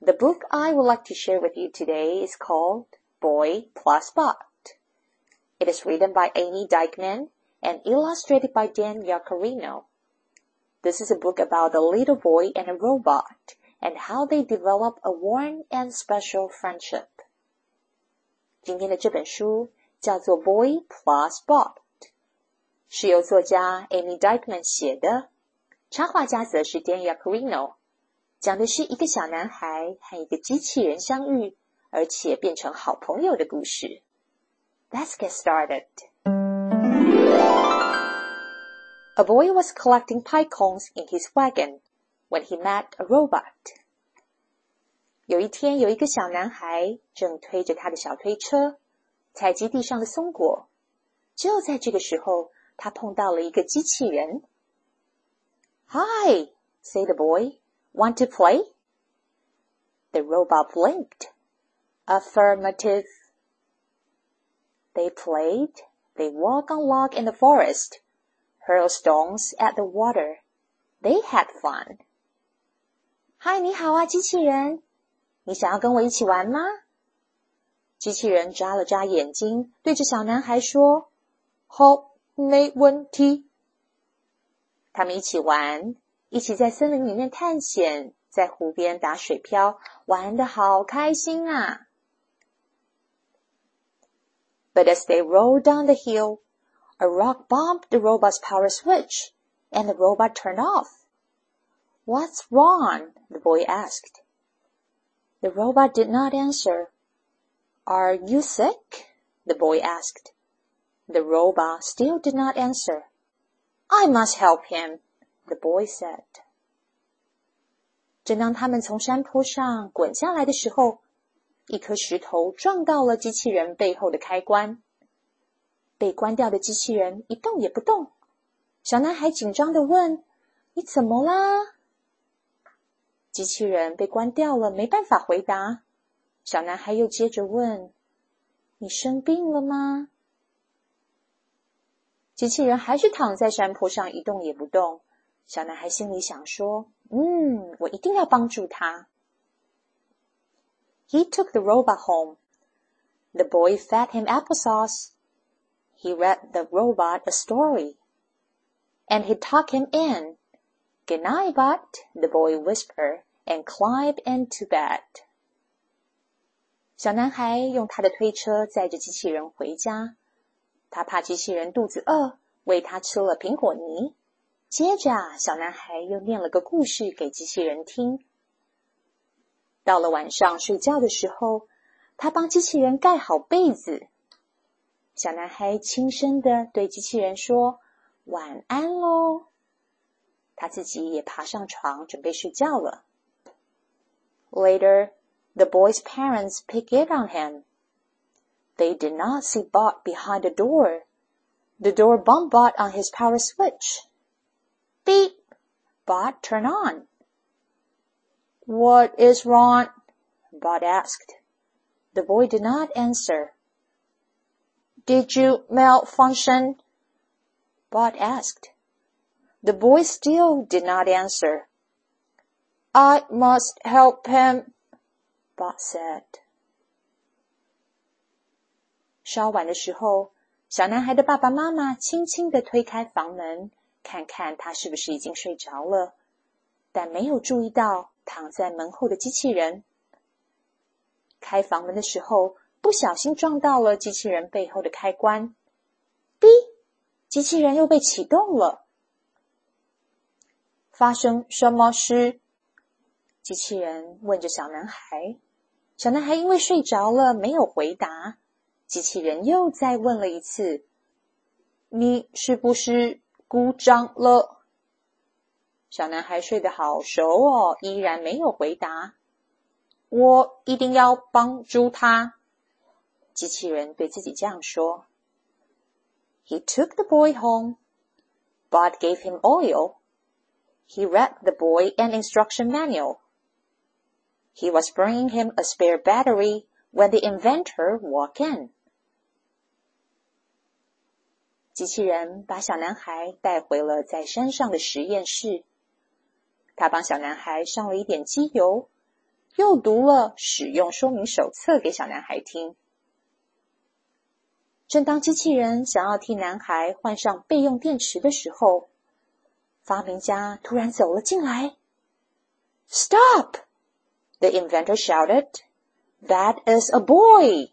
the book I would like to share with you today is called Boy Plus Bot. It is written by Ame Dyckman and illustrated by Dan Yaccarino. This is a book about a little boy and a robot and how they develop a warm and special friendship. 今天的这本书叫做《Boy Plus Bot》，是由作家 Ame Dyckman 写的，插画家则是 Dan 讲的是一个小男孩和一个机器人相遇，而且变成好朋友的故事。Let's get started. A boy was collecting pie cones in his wagon when he met a robot. 有一天，有一个小男孩正推着他的小推车采集地上的松果。就在这个时候，他碰到了一个机器人。Hi, said the boy. Want to play? The robot blinked. Affirmative. They played. They walked on log in the forest, hurled stones at the water. They had fun. 嗨，你好啊，机器人，你想要跟我一起玩吗？机器人眨了眨眼睛，对着小男孩说：“好。”没问题。他们一起玩， 一起在森林里面探险，在湖边打水漂，玩的好开心啊！But as they rolled down the hill, a rock bumped the robot's power switch, and the robot turned off. What's wrong? the boy asked. The robot did not answer. Are you sick? the boy asked. The robot still did not answer. I must help him, the boy said. 正当他们从山坡上滚下来的时候，一颗石头撞到了机器人背后的开关。被关掉的机器人一动也不动。小男孩紧张的问：“你怎么啦？”机器人被关掉了，没办法回答。小男孩又接着问：“你生病了吗？”机器人还是躺在山坡上一动也不动。小男孩心里想说：“嗯，我一定要帮助他。” He took the robot home. The boy fed him applesauce. He read the robot a story. And he tucked him in. Good night, bot, the boy whispered, and climbed into bed. 小男孩用他的推车载着机器人回家。他怕机器人肚子饿，喂他吃了苹果泥。 接着，小男孩又念了个故事给机器人听。到了晚上睡觉的时候，他帮机器人盖好被子。小男孩轻声的对机器人说：“晚安喽。”他自己也爬上床准备睡觉了。Later, the boy's parents pick it on him. They did not see Bot behind the door. The door bumped Bot on his power switch. Beep! Bot turned on. What is wrong? Bot asked. The boy did not answer. Did you malfunction? Bot asked. The boy still did not answer. I must help him, Bot said. 稍晚的时候，小男孩的爸爸妈妈轻轻的推开房门， 看看他是不是已经睡着了，但没有注意到躺在门后的机器人。开房门的时候，不小心撞到了机器人背后的开关，哔，机器人又被启动了。发生什么事？机器人问着小男孩。小男孩因为睡着了，没有回答。机器人又再问了一次：“你是不是孤张了。小男孩睡得好熟哦，依然没有回答。我一定要帮助他，机器人对自己这样说。He took the boy home. Bot gave him oil. He read the boy an instruction manual. He was bringing him a spare battery when the inventor walked in. 机器人把小男孩带回了在山上的实验室。他帮小男孩上了一点机油，又读了使用说明手册给小男孩听。正当机器人想要替男孩换上备用电池的时候，发明家突然走了进来。“Stop!” the inventor shouted. “That is a boy.”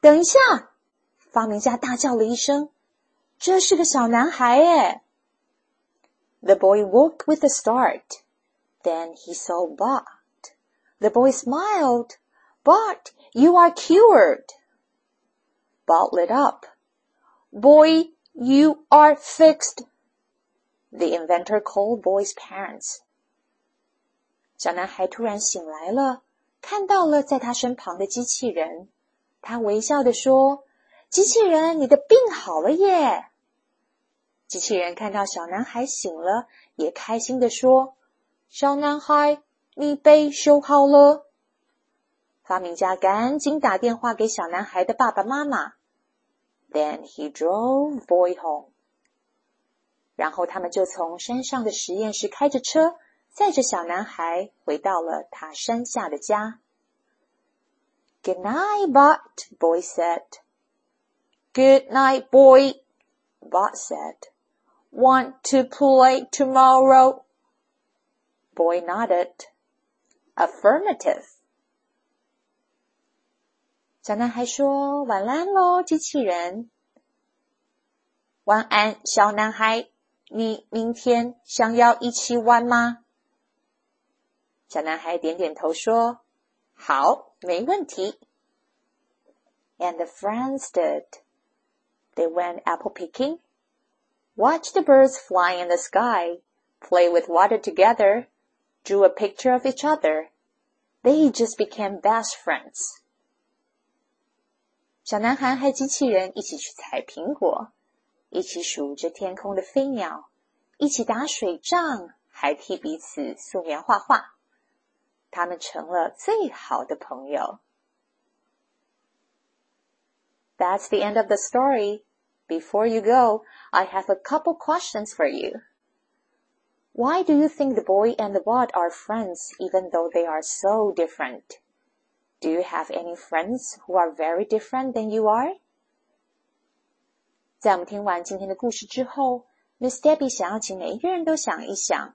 等一下！发明家大叫了一声：“这是个小男孩耶！” The boy woke with a start. Then he saw Bot. The boy smiled. Bot, you are cured. Bot lit up. Boy, you are fixed. The inventor called boy's parents. 小男孩突然醒来了，看到了在他身旁的机器人。他微笑地说机器人，你的病好了耶！”机器人看到小男孩醒了，也开心的说：“小男孩，你被修好了。”发明家赶紧打电话给小男孩的爸爸妈妈。Then he drove boy home。然后他们就从山上的实验室开着车，载着小男孩回到了他山下的家。Good night, Bart, boy said. Good night, boy, Bart said. Want to play tomorrow? Boy nodded. Affirmative. 小男孩说：“晚安喽，机器人。”晚安，小男孩。你明天想要一起玩吗？小男孩点点头说：“好，没问题。” And the friends did. They went apple picking, watched the birds fly in the sky, play with water together, drew a picture of each other. They just became best friends. 小男孩和机器人一起去采苹果，一起数着天空的飞鸟，一起打水仗，还替彼此素描画画。他们成了最好的朋友。That's the end of the story. Before you go, I have a couple questions for you. Why do you think the boy and the bot are friends even though they are so different? Do you have any friends who are very different than you are? 在我们听完今天的故事之后，Miss Debbie 想要请每一个人都想一想，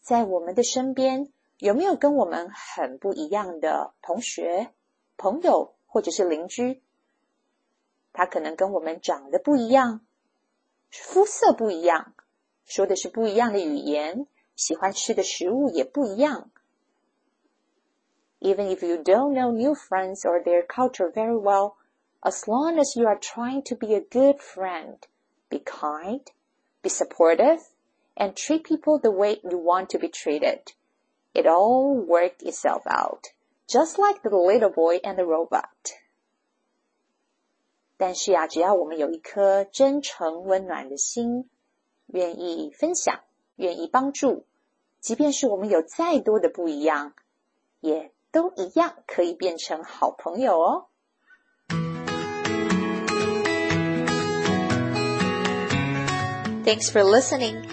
在我们的身边有没有跟我们很不一样的同学、朋友或者是邻居？ 他可能跟我们长得不一样，肤色不一样，说的是不一样的语言，喜欢吃的食物也不一样。Even if you don't know new friends or their culture very well, as long as you are trying to be a good friend, be kind, be supportive, and treat people the way you want to be treated, it all worked itself out, just like the little boy and the robot. 但是呀，只要我们有一颗真诚温暖的心，愿意分享，愿意帮助，即便是我们有再多的不一样，也都一样可以变成好朋友哦。Thanks for listening.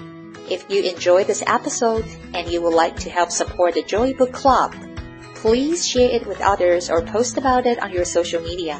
If you enjoyed this episode and you would like to help support the Joy Book Club, please share it with others or post about it on your social media.